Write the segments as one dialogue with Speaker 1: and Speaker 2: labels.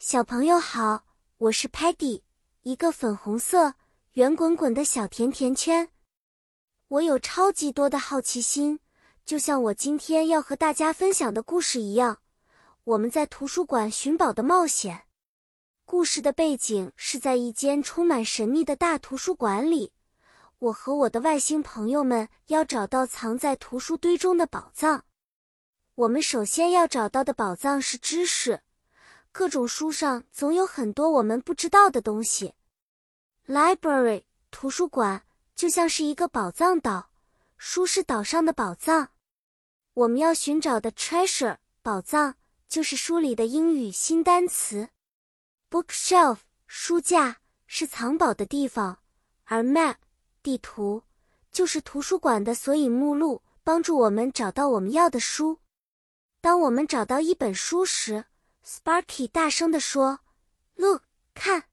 Speaker 1: 小朋友好，我是 Patty，一个粉红色、圆滚滚的小甜甜圈。我有超级多的好奇心，就像我今天要和大家分享的故事一样。我们在图书馆寻宝的冒险。故事的背景是在一间充满神秘的大图书馆里。我和我的外星朋友们要找到藏在图书堆中的宝藏。我们首先要找到的宝藏是知识。各种书上总有很多我们不知道的东西。Library 图书馆就像是一个宝藏岛，书是岛上的宝藏。我们要寻找的 treasure 宝藏就是书里的英语新单词。Bookshelf 书架是藏宝的地方，而 map 地图就是图书馆的索引目录，帮助我们找到我们要的书。当我们找到一本书时，Sparky 大声地说：“Look，看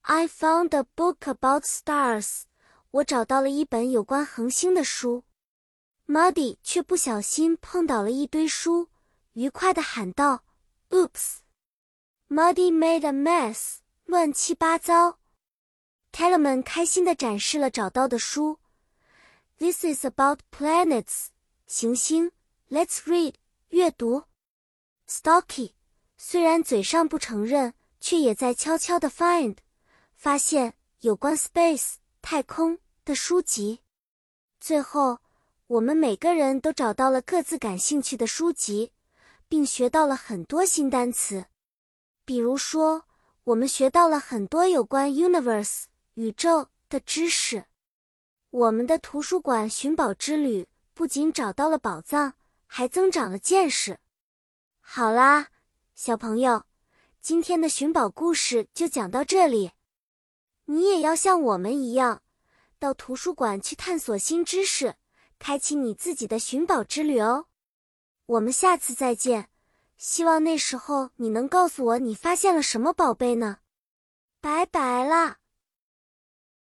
Speaker 1: ！I found a book about stars。我找到了一本有关恒星的书。”Muddy 却不小心碰倒了一堆书，愉快地喊道：“Oops！”Muddy made a mess，乱七八糟。Tellerman 开心地展示了找到的书。This is about planets，行星。Let's read，阅读。Stocky。虽然嘴上不承认，却也在悄悄的 find，发现有关 space 太空的书籍。最后，我们每个人都找到了各自感兴趣的书籍，并学到了很多新单词。比如说，我们学到了很多有关 universe 宇宙的知识。我们的图书馆寻宝之旅不仅找到了宝藏，还增长了见识。好啦。小朋友，今天的寻宝故事就讲到这里。你也要像我们一样，到图书馆去探索新知识，开启你自己的寻宝之旅哦。我们下次再见，希望那时候你能告诉我你发现了什么宝贝呢？拜拜了。